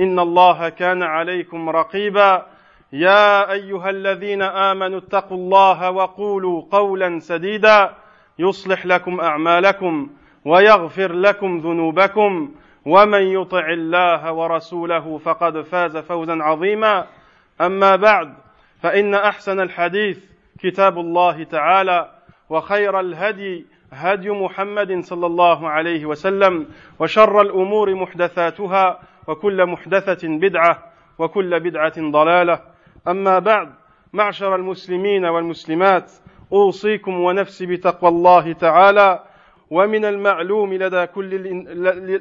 إن الله كان عليكم رقيبا. يا أيها الذين آمنوا اتقوا الله وقولوا قولا سديدا. يصلح لكم أعمالكم ويغفر لكم ذنوبكم. ومن يطع الله ورسوله فقد فاز فوزا عظيما. أما بعد فإن أحسن الحديث كتاب الله تعالى وخير الهدي هدي محمد صلى الله عليه وسلم وشر الأمور محدثاتها وكل محدثة بدعة وكل بدعة ضلالة. أما بعد معشر المسلمين والمسلمات أوصيكم ونفسي بتقوى الله تعالى. ومن المعلوم لدى كل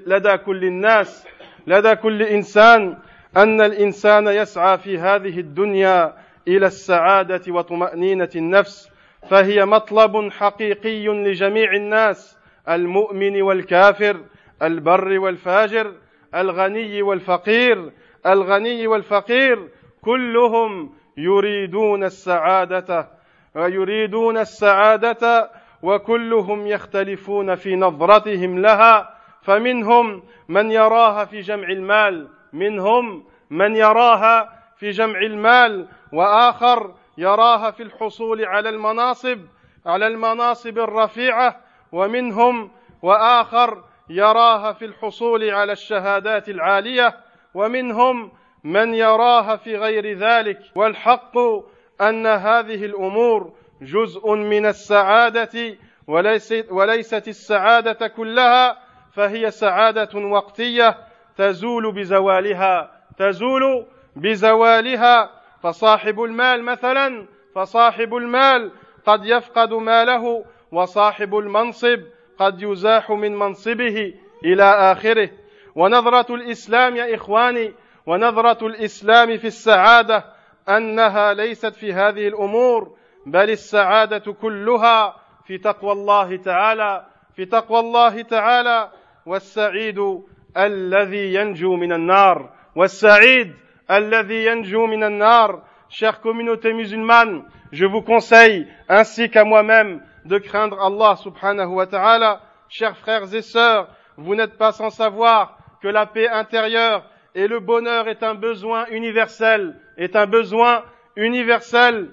لدى كل الناس لدى كل إنسان أن الإنسان يسعى في هذه الدنيا إلى السعادة وطمأنينة النفس. فهي مطلب حقيقي لجميع الناس المؤمن والكافر البر والفاجر. الغني والفقير الغني والفقير كلهم يريدون السعادة ويريدون السعادة وكلهم يختلفون في نظرتهم لها فمنهم من يراها في جمع المال منهم من يراها في جمع المال وآخر يراها في الحصول على المناصب على المناصب الرفيعة ومنهم وآخر يراها في الحصول على الشهادات العالية ومنهم من يراها في غير ذلك. والحق أن هذه الأمور جزء من السعادة وليست, وليست السعادة كلها فهي سعادة وقتية تزول بزوالها. تزول بزوالها. فصاحب المال مثلا فصاحب المال قد يفقد ماله وصاحب المنصب قد يزاح من منصبه إلى آخره. ونظرة الإسلام يا إخواني ونظرة الإسلام في السعادة أنها ليست في هذه الأمور بل السعادة كلها في تقوى الله تعالى في تقوى الله تعالى. والسعيد الذي ينجو من النار والسعيد الذي ينجو من النار. Chère communauté musulmane je vous conseille ainsi qu'à moi-même de craindre Allah subhanahu wa ta'ala. Chers frères et sœurs, vous n'êtes pas sans savoir que la paix intérieure et le bonheur est un besoin universel, est un besoin universel.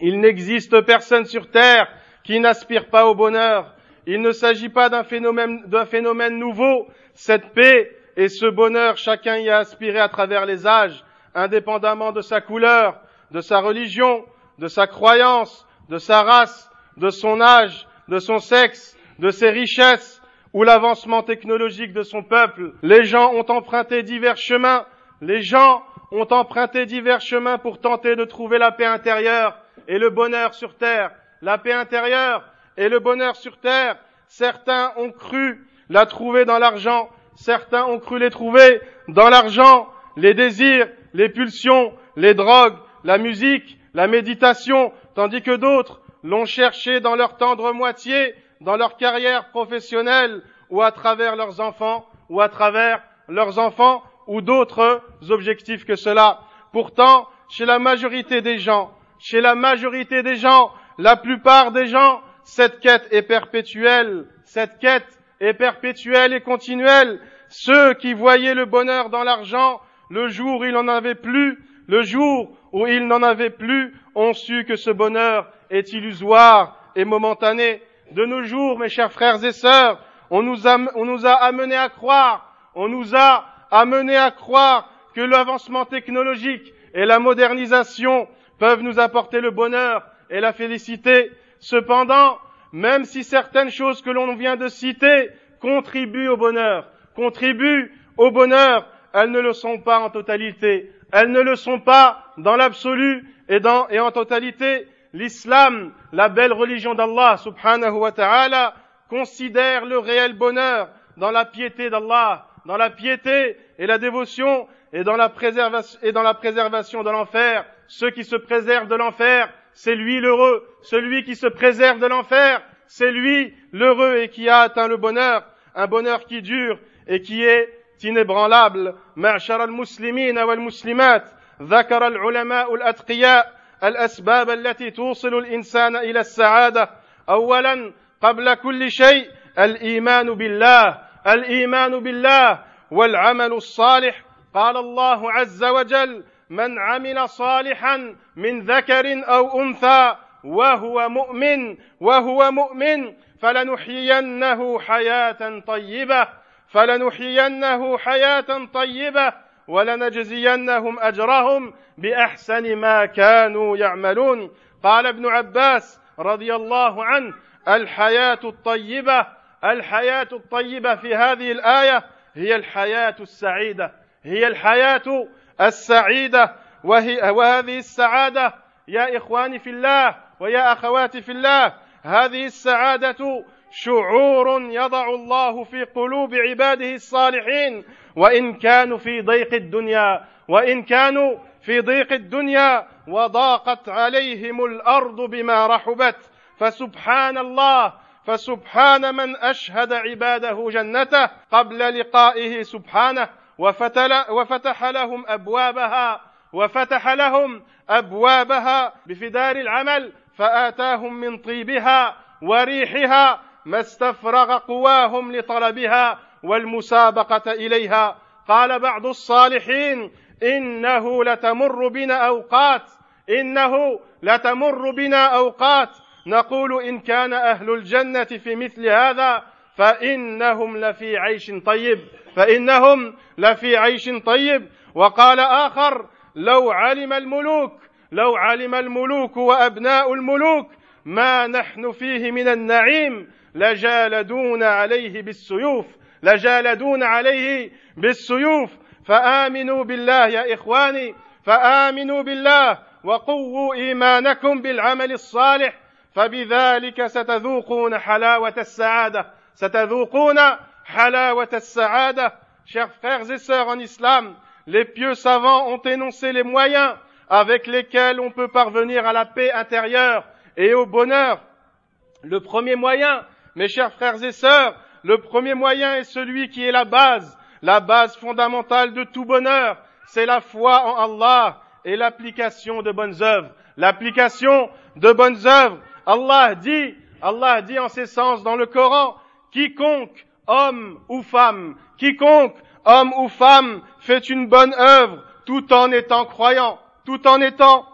Il n'existe personne sur terre qui n'aspire pas au bonheur. Il ne s'agit pas d'un phénomène, d'un phénomène nouveau. Cette paix et ce bonheur, chacun y a aspiré à travers les âges, indépendamment de sa couleur, de sa religion, de sa croyance, de sa race, de son âge, de son sexe, de ses richesses ou l'avancement technologique de son peuple. Les gens ont emprunté divers chemins, les gens ont emprunté divers chemins pour tenter de trouver la paix intérieure et le bonheur sur terre. La paix intérieure et le bonheur sur terre, certains ont cru la trouver dans l'argent, certains ont cru les trouver dans l'argent, les désirs, les pulsions, les drogues, la musique, la méditation, tandis que d'autres l'ont cherché dans leur tendre moitié, dans leur carrière professionnelle, ou à travers leurs enfants, ou à travers leurs enfants, ou d'autres objectifs que cela. Pourtant, chez la majorité des gens, chez la majorité des gens, la plupart des gens, cette quête est perpétuelle, cette quête est perpétuelle et continuelle. Ceux qui voyaient le bonheur dans l'argent, le jour où il n'en avait plus, le jour où il n'en avait plus, ont su que ce bonheur est illusoire et momentané. De nos jours, mes chers frères et sœurs, on nous a, on nous a amené à croire, on nous a amené à croire que l'avancement technologique et la modernisation peuvent nous apporter le bonheur et la félicité. Cependant, même si certaines choses que l'on vient de citer contribuent au bonheur, contribuent au bonheur, elles ne le sont pas en totalité. Elles ne le sont pas dans l'absolu et, en totalité. L'islam, la belle religion d'Allah subhanahu wa ta'ala, considère le réel bonheur dans la piété d'Allah, dans la piété et la dévotion et dans la préservation, préservation de l'enfer. Ceux qui se préservent de l'enfer, c'est lui l'heureux. Celui qui se préserve de l'enfer, c'est lui l'heureux et qui a atteint le bonheur, un bonheur qui dure et qui est inébranlable. معشر المسلمين والمسلمات ذكر العلماء الأتقياء الأسباب التي توصل الإنسان إلى السعادة أولا قبل كل شيء الإيمان بالله الإيمان بالله والعمل الصالح قال الله عز وجل من عمل صالحا من ذكر أو انثى وهو مؤمن وهو مؤمن فلنحيينه حياه طيبه فلنحيينه حياة طيبة ولنجزينهم أجرهم بأحسن ما كانوا يعملون. قال ابن عباس رضي الله عنه الحياة الطيبة الحياة الطيبة في هذه الآية هي الحياة السعيدة هي الحياة السعيدة وهي وهذه السعادة يا إخواني في الله ويا أخواتي في الله هذه السعادة شعور يضع الله في قلوب عباده الصالحين وإن كانوا في ضيق الدنيا وإن كانوا في ضيق الدنيا وضاقت عليهم الأرض بما رحبت. فسبحان الله فسبحان من أشهد عباده جنته قبل لقائه سبحانه وفتح لهم أبوابها وفتح لهم أبوابها بفدار العمل فآتاهم من طيبها وريحها ما استفرغ قواهم لطلبها والمسابقة إليها. قال بعض الصالحين إنه لتمر بنا أوقات إنه لتمر بنا أوقات. نقول إن كان أهل الجنة في مثل هذا فإنهم لفي عيش طيب فإنهم لفي عيش طيب. وقال آخر لو علم الملوك لو علم الملوك وأبناء الملوك ما نحن فيه من النعيم لجالدون عليه بالسيوف لجالدون عليه بالسيوف فامنوا بالله يا اخواني فامنوا بالله وقووا ايمانكم بالعمل الصالح فبذلك ستذوقون حلاوه السعاده ستذوقون حلاوه السعاده chers frères et sœurs en islam les pieux savants ont énoncé les moyens avec lesquels on peut parvenir à la paix intérieure et au bonheur. Le premier moyen, mes chers frères et sœurs, le premier moyen est celui qui est la base, la base fondamentale de tout bonheur, c'est la foi en Allah et l'application de bonnes œuvres. L'application de bonnes œuvres. Allah dit, Allah dit en ces sens dans le Coran, quiconque, homme ou femme, quiconque homme ou femme, fait une bonne œuvre tout en étant croyant, tout en étant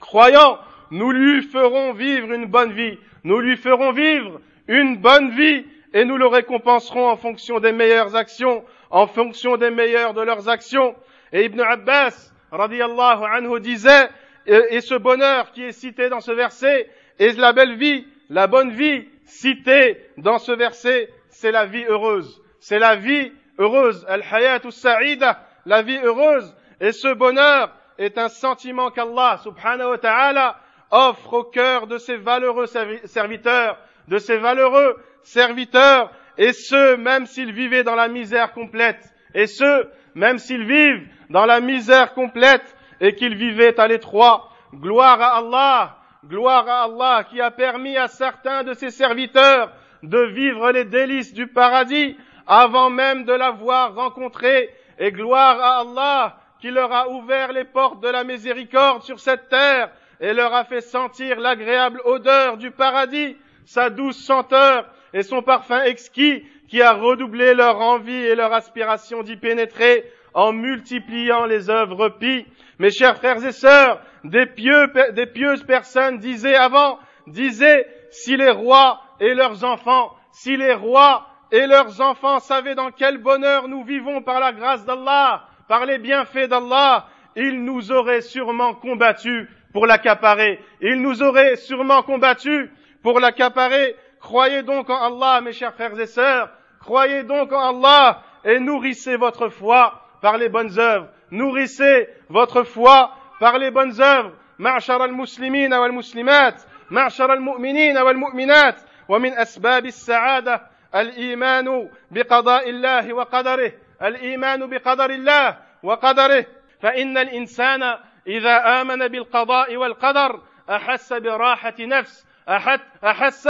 croyant, nous lui ferons vivre une bonne vie, nous lui ferons vivre une bonne vie et nous le récompenserons en fonction des meilleures actions, en fonction des meilleures de leurs actions. Et Ibn Abbas, radiallahu anhu, disait, et, ce bonheur qui est cité dans ce verset, est la belle vie, la bonne vie citée dans ce verset, c'est la vie heureuse. C'est la vie heureuse, al-hayatu sa'ida, la vie heureuse. Et ce bonheur est un sentiment qu'Allah subhanahu wa ta'ala offre au cœur de ses valeureux serviteurs, de ses valeureux serviteurs, et ce, même s'ils vivaient dans la misère complète, et ce, même s'ils vivent dans la misère complète, et qu'ils vivaient à l'étroit. Gloire à Allah, gloire à Allah qui a permis à certains de ses serviteurs de vivre les délices du paradis avant même de l'avoir rencontré, et gloire à Allah qui leur a ouvert les portes de la miséricorde sur cette terre et leur a fait sentir l'agréable odeur du paradis, sa douce senteur et son parfum exquis qui a redoublé leur envie et leur aspiration d'y pénétrer en multipliant les œuvres pies. Mes chers frères et sœurs, des, des pieuses personnes disaient avant, disaient, si les rois et leurs enfants, si les rois et leurs enfants savaient dans quel bonheur nous vivons par la grâce d'Allah, par les bienfaits d'Allah, ils nous auraient sûrement combattus pour l'accaparer. Il nous aurait sûrement combattu pour l'accaparer. Croyez donc en Allah, mes chers frères et sœurs. Croyez donc en Allah et nourrissez votre foi par les bonnes œuvres. Nourrissez votre foi par les bonnes œuvres. معشر المسلمين والمسلمات معشر المؤمنين والمؤمنات ومن اسباب السعاده الايمان بقضاء الله وقدره الايمان بقدر الله وقدره فان الانسان اذا امن بالقضاء والقدر احس براحه نفس أحس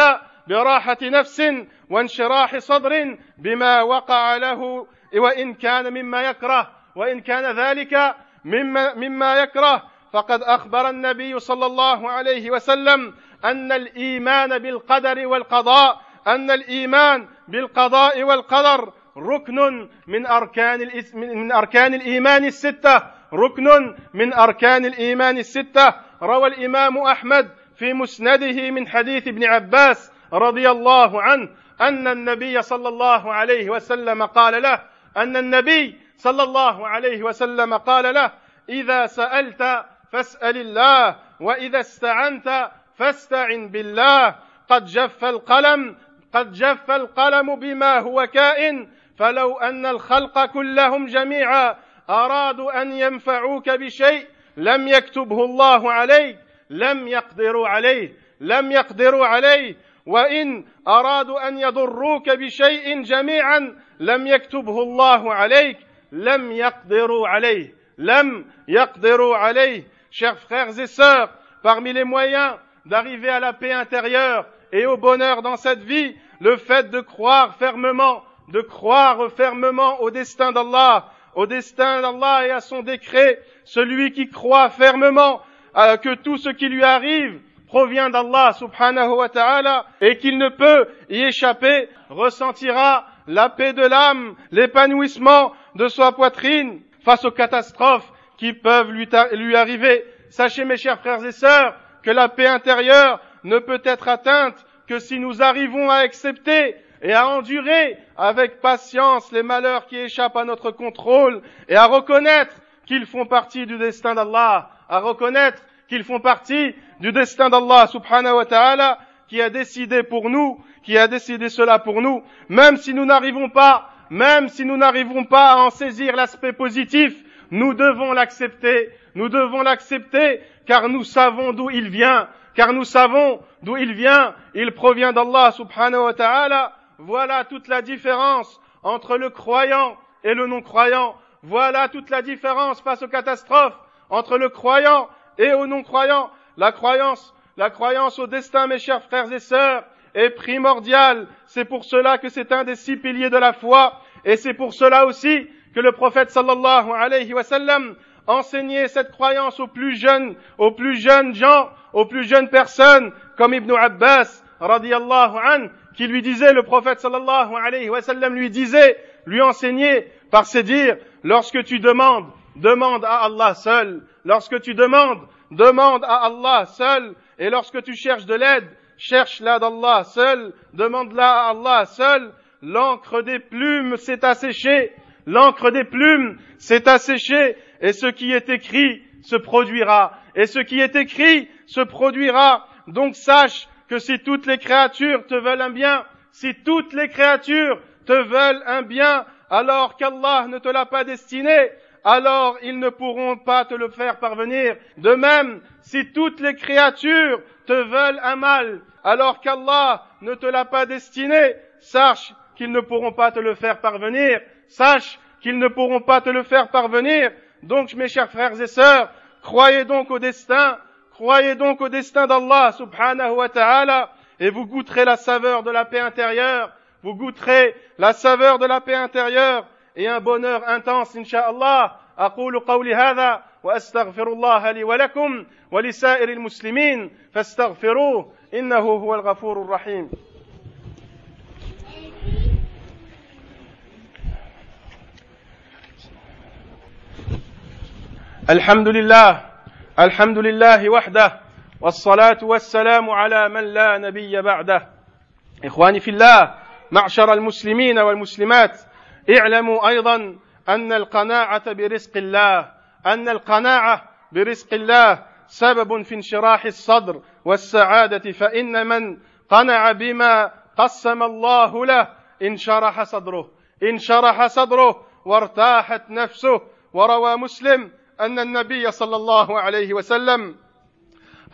براحة نفس وانشراح صدر بما وقع له وإن كان مما يكره وإن كان ذلك مما, مما يكره. فقد أخبر النبي صلى الله عليه وسلم أن الإيمان بالقدر والقضاء أن الإيمان بالقضاء والقدر ركن من أركان من أركان الإيمان الستة ركن من أركان الإيمان الستة. روى الإمام أحمد في مسنده من حديث ابن عباس رضي الله عنه أن النبي صلى الله عليه وسلم قال له أن النبي صلى الله عليه وسلم قال له إذا سألت فاسأل الله وإذا استعنت فاستعن بالله. قد جف القلم قد جف القلم بما هو كائن فلو أن الخلق كلهم جميعا أرادوا أن ينفعوك بشيء لم يكتبه الله عليك. لم يقدروا عليه لم يقدروا عليه وان ارادوا ان يضروك بشيء جميعا لم يكتبه الله عليك لم يقدروا عليه لم يقدروا عليه chers frères et sœurs parmi les moyens d'arriver à la paix intérieure et au bonheur dans cette vie le fait de croire fermement de croire fermement au destin d'Allah au destin d'Allah et à son décret celui qui croit fermement que tout ce qui lui arrive provient d'Allah subhanahu wa ta'ala et qu'il ne peut y échapper, ressentira la paix de l'âme, l'épanouissement de sa poitrine face aux catastrophes qui peuvent lui, lui arriver. Sachez mes chers frères et sœurs que la paix intérieure ne peut être atteinte que si nous arrivons à accepter et à endurer avec patience les malheurs qui échappent à notre contrôle et à reconnaître qu'ils font partie du destin d'Allah, à reconnaître qu'ils font partie du destin d'Allah subhanahu wa ta'ala qui a décidé pour nous, qui a décidé cela pour nous, même si nous n'arrivons pas, même si nous n'arrivons pas à en saisir l'aspect positif, nous devons l'accepter, nous devons l'accepter car nous savons d'où il vient, car nous savons d'où il vient, il provient d'Allah subhanahu wa ta'ala. Voilà toute la différence entre le croyant et le non-croyant. Voilà toute la différence face aux catastrophes entre le croyant et aux non-croyants. La croyance, la croyance au destin, mes chers frères et sœurs, est primordiale. C'est pour cela que c'est un des six piliers de la foi. Et c'est pour cela aussi que le prophète sallallahu alayhi wa sallam enseignait cette croyance aux plus jeunes, aux plus jeunes gens, aux plus jeunes personnes, comme Ibn Abbas, radiallahu an, qui lui disait, le prophète sallallahu alayhi wa sallam lui disait, lui enseignait par ses dires, lorsque tu demandes, demande à Allah seul. Lorsque tu demandes, demande à Allah seul. Et lorsque tu cherches de l'aide, cherche-la d'Allah seul. Demande-la à Allah seul. L'encre des plumes s'est asséchée. L'encre des plumes s'est asséchée. Et ce qui est écrit se produira. Et ce qui est écrit se produira. Donc sache que si toutes les créatures te veulent un bien, si toutes les créatures te veulent un bien, alors qu'Allah ne te l'a pas destiné, alors ils ne pourront pas te le faire parvenir. De même, si toutes les créatures te veulent un mal, alors qu'Allah ne te l'a pas destiné, sache qu'ils ne pourront pas te le faire parvenir. Sache qu'ils ne pourront pas te le faire parvenir. Donc, mes chers frères et sœurs, croyez donc au destin, croyez donc au destin d'Allah subhanahu wa ta'ala, et vous goûterez la saveur de la paix intérieure, vous goûterez la saveur de la paix intérieure, et un bonheur intense Inch'Allah. أقول قولي هذا وأستغفر الله لي ولكم ولسائر المسلمين. فاستغفروه إنه هو الغفور الرحيم. الحمد لله الحمد لله وحده والصلاة والسلام على من لا نبي بعده. إخواني في الله معشر المسلمين والمسلمات اعلموا أيضا أن القناعة برزق الله أن القناعة برزق الله سبب في انشراح الصدر والسعادة فإن من قنع بما قسم الله له انشرح صدره انشرح صدره وارتاحت نفسه. وروى مسلم أن النبي صلى الله عليه وسلم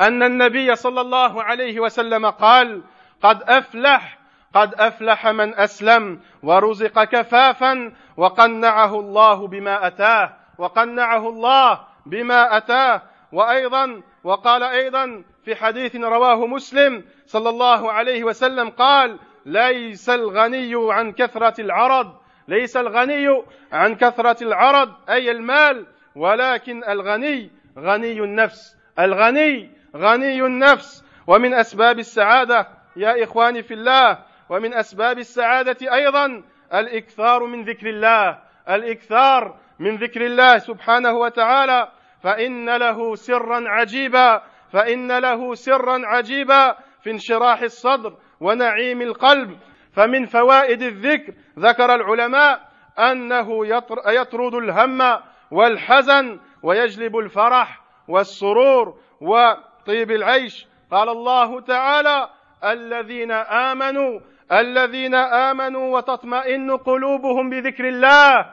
أن النبي صلى الله عليه وسلم قال قد أفلح قد أفلح من أسلم ورزق كفافا وقنعه الله بما أتاه وقنعه الله بما أتاه. وأيضا وقال أيضا في حديث رواه مسلم صلى الله عليه وسلم قال ليس الغني عن كثرة العرض ليس الغني عن كثرة العرض أي المال ولكن الغني غني النفس الغني غني النفس. ومن أسباب السعادة يا إخواني في الله ومن أسباب السعادة أيضا الإكثار من ذكر الله. الإكثار من ذكر الله سبحانه وتعالى. فإن له سرا عجيبا. فإن له سرا عجيبا في انشراح الصدر ونعيم القلب. فمن فوائد الذكر ذكر العلماء أنه يطرد الهم والحزن ويجلب الفرح والسرور وطيب العيش. قال الله تعالى الذين آمنوا الذين آمنوا وتطمئن قلوبهم بذكر الله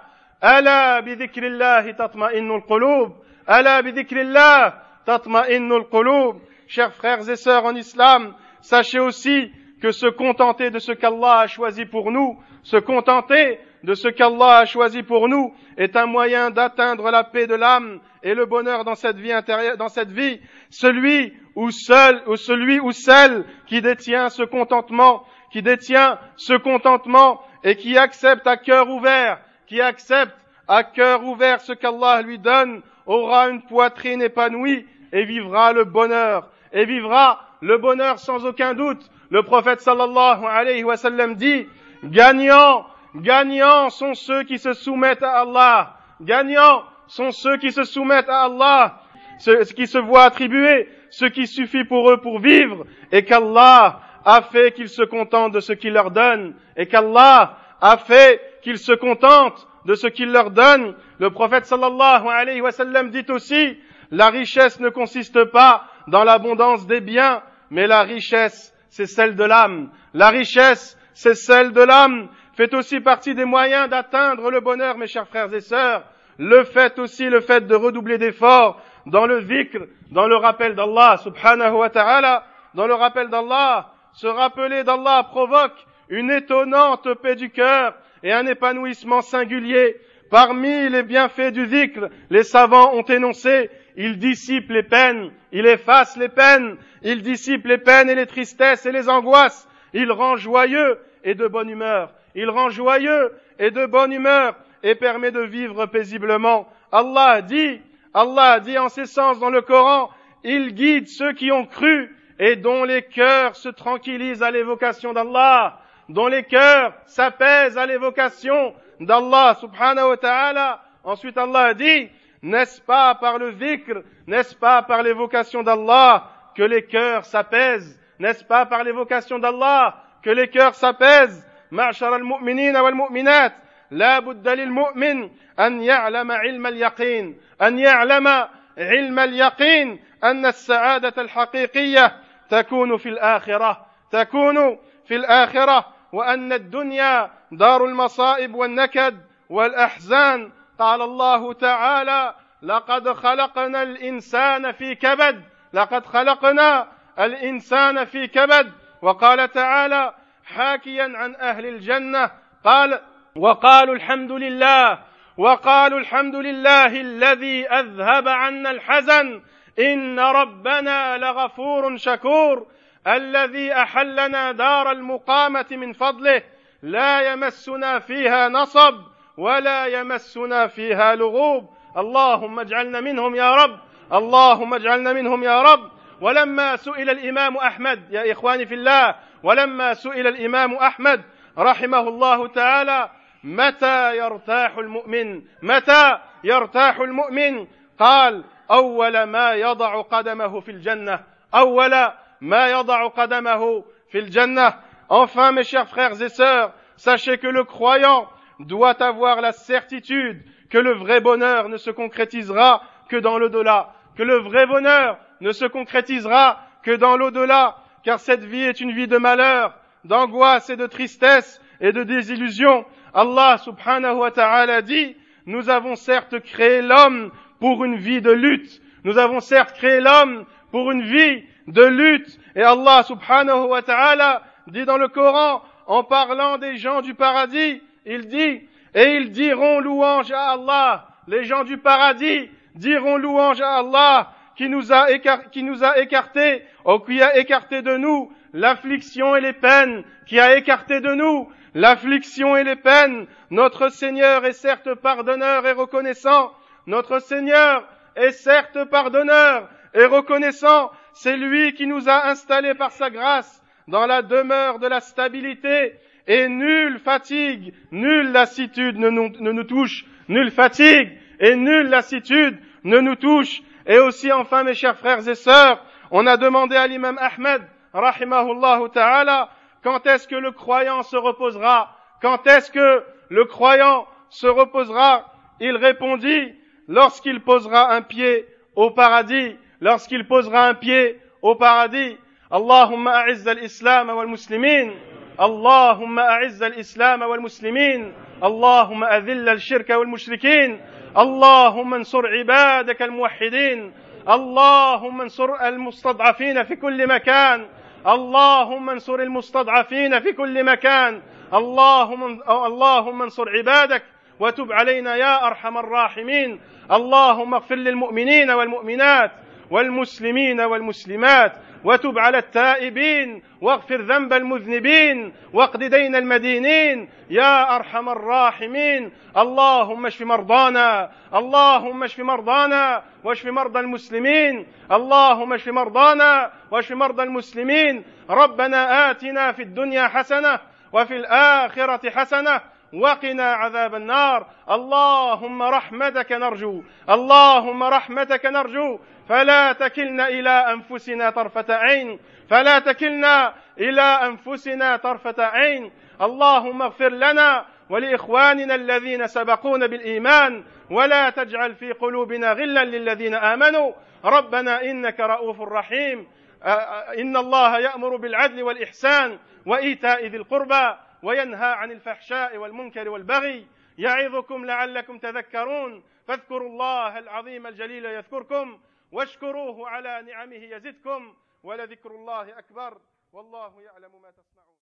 ألا بذكر الله تطمئن القلوب ألا بذكر الله تطمئن القلوب Chers frères et sœurs en islam, sachez aussi que se contenter de ce qu'Allah a choisi pour nous, se contenter de ce qu'Allah a choisi pour nous est un moyen d'atteindre la paix de l'âme et le bonheur dans cette vie intérieure, dans cette vie. Celui ou seul, ou celui ou celle qui détient ce contentement, qui détient ce contentement et qui accepte à cœur ouvert, qui accepte à cœur ouvert ce qu'Allah lui donne, aura une poitrine épanouie et vivra le bonheur, et vivra le bonheur sans aucun doute. Le prophète sallallahu alayhi wa sallam dit, gagnants, gagnants sont ceux qui se soumettent à Allah. Gagnants sont ceux qui se soumettent à Allah, ceux qui se voient attribuer ce qui suffit pour eux pour vivre, et qu'Allah a fait qu'ils se contentent de ce qu'il leur donne, et qu'Allah a fait qu'ils se contentent de ce qu'il leur donne. Le prophète sallallahu alayhi wa sallam dit aussi, la richesse ne consiste pas dans l'abondance des biens, mais la richesse, c'est celle de l'âme. La richesse, c'est celle de l'âme, fait aussi partie des moyens d'atteindre le bonheur, mes chers frères et sœurs. Le fait aussi, le fait de redoubler d'efforts dans le zikr, dans le rappel d'Allah, subhanahu wa ta'ala, dans le rappel d'Allah, se rappeler d'Allah provoque une étonnante paix du cœur et un épanouissement singulier. Parmi les bienfaits du zikr, les savants ont énoncé, il dissipe les peines, il efface les peines, il dissipe les peines et les tristesses et les angoisses, il rend joyeux et de bonne humeur, il rend joyeux et de bonne humeur et permet de vivre paisiblement. Allah dit, Allah dit en ces sens dans le Coran, il guide ceux qui ont cru et dont les cœurs se tranquillisent à l'évocation d'Allah, dont les cœurs s'apaisent à l'évocation d'Allah subhanahu wa ta'ala. Ensuite Allah dit, n'est-ce pas par le vikr, n'est-ce pas par l'évocation d'Allah que les cœurs s'apaisent, n'est-ce pas par l'évocation d'Allah que les cœurs s'apaisent معشر المؤمنين والمؤمنات لا بد للمؤمن أن يعلم علم اليقين أن يعلم علم اليقين أن السعادة الحقيقية تكون في الآخرة تكون في الآخرة. وأن الدنيا دار المصائب والنكد والأحزان. قال الله تعالى لقد خلقنا الإنسان في كبد لقد خلقنا الإنسان في كبد. وقال تعالى حاكيا عن أهل الجنة قال وقالوا الحمد لله وقالوا الحمد لله الذي أذهب عنا الحزن إن ربنا لغفور شكور. الذي أحلنا دار المقامة من فضله لا يمسنا فيها نصب ولا يمسنا فيها لغوب. اللهم اجعلنا منهم يا رب. اللهم اجعلنا منهم يا رب. ولما سئل الإمام أحمد يا إخواني في الله ولما سئل الإمام أحمد رحمه الله تعالى متى يرتاح المؤمن؟ متى يرتاح المؤمن؟ قال أول ما يضع قدمه في الجنة أول ما يضع قدمه في الجنة Enfin, mes chers frères et sœurs, sachez que le croyant doit avoir la certitude que le vrai bonheur ne se concrétisera que dans le delà, que le vrai bonheur ne se concrétisera que dans l'au-delà, car cette vie est une vie de malheur, d'angoisse et de tristesse et de désillusion. Allah subhanahu wa ta'ala dit, nous avons certes créé l'homme pour une vie de lutte, nous avons certes créé l'homme pour une vie de lutte, et Allah subhanahu wa ta'ala dit dans le Coran, en parlant des gens du paradis, il dit, et ils diront louange à Allah, les gens du paradis diront louange à Allah, qui nous a, qui nous a écartés, ou qui a écarté de nous l'affliction et les peines, qui a écarté de nous l'affliction et les peines. Notre Seigneur est certes pardonneur et reconnaissant. Notre Seigneur est certes pardonneur et reconnaissant. C'est lui qui nous a installés par sa grâce dans la demeure de la stabilité et nulle fatigue, nulle lassitude ne nous, ne nous touche, nulle fatigue et nulle lassitude ne nous touche. Et aussi enfin, mes chers frères et sœurs, on a demandé à l'imam Ahmed, rahimahullah ta'ala, quand est-ce que le croyant se reposera? Quand est-ce que le croyant se reposera? Il répondit, lorsqu'il posera un pied au paradis, lorsqu'il posera un pied au paradis. A'izz al-islam wal muslimin. اللهم أعز الإسلام والمسلمين اللهم أذل الشرك والمشركين اللهم انصر عبادك الموحدين اللهم انصر المستضعفين في كل مكان اللهم انصر المستضعفين في كل مكان اللهم اللهم انصر عبادك وتب علينا يا ارحم الراحمين اللهم اغفر للمؤمنين والمؤمنات والمسلمين والمسلمات وتب على التائبين واغفر ذنب المذنبين واقض دين المدينين يا أرحم الراحمين اللهم اشف مرضانا اللهم اشف مرضانا واشف مرضى المسلمين اللهم اشف مرضانا واشف مرضى المسلمين ربنا آتنا في الدنيا حسنة وفي الآخرة حسنة وقنا عذاب النار. اللهم رحمتك نرجو. اللهم رحمتك نرجو. فلا تكلنا إلى أنفسنا طرفة عين. فلا تكلنا إلى أنفسنا طرفة عين. اللهم اغفر لنا ولإخواننا الذين سبقونا بالإيمان. ولا تجعل في قلوبنا غلا للذين آمنوا. ربنا إنك رؤوف رحيم. إن الله يأمر بالعدل والإحسان وإيتاء ذي القربى. وينهى عن الفحشاء والمنكر والبغي يعظكم لعلكم تذكرون فاذكروا الله العظيم الجليل يذكركم واشكروه على نعمه يزدكم ولذكر الله أكبر والله يعلم ما تصنعون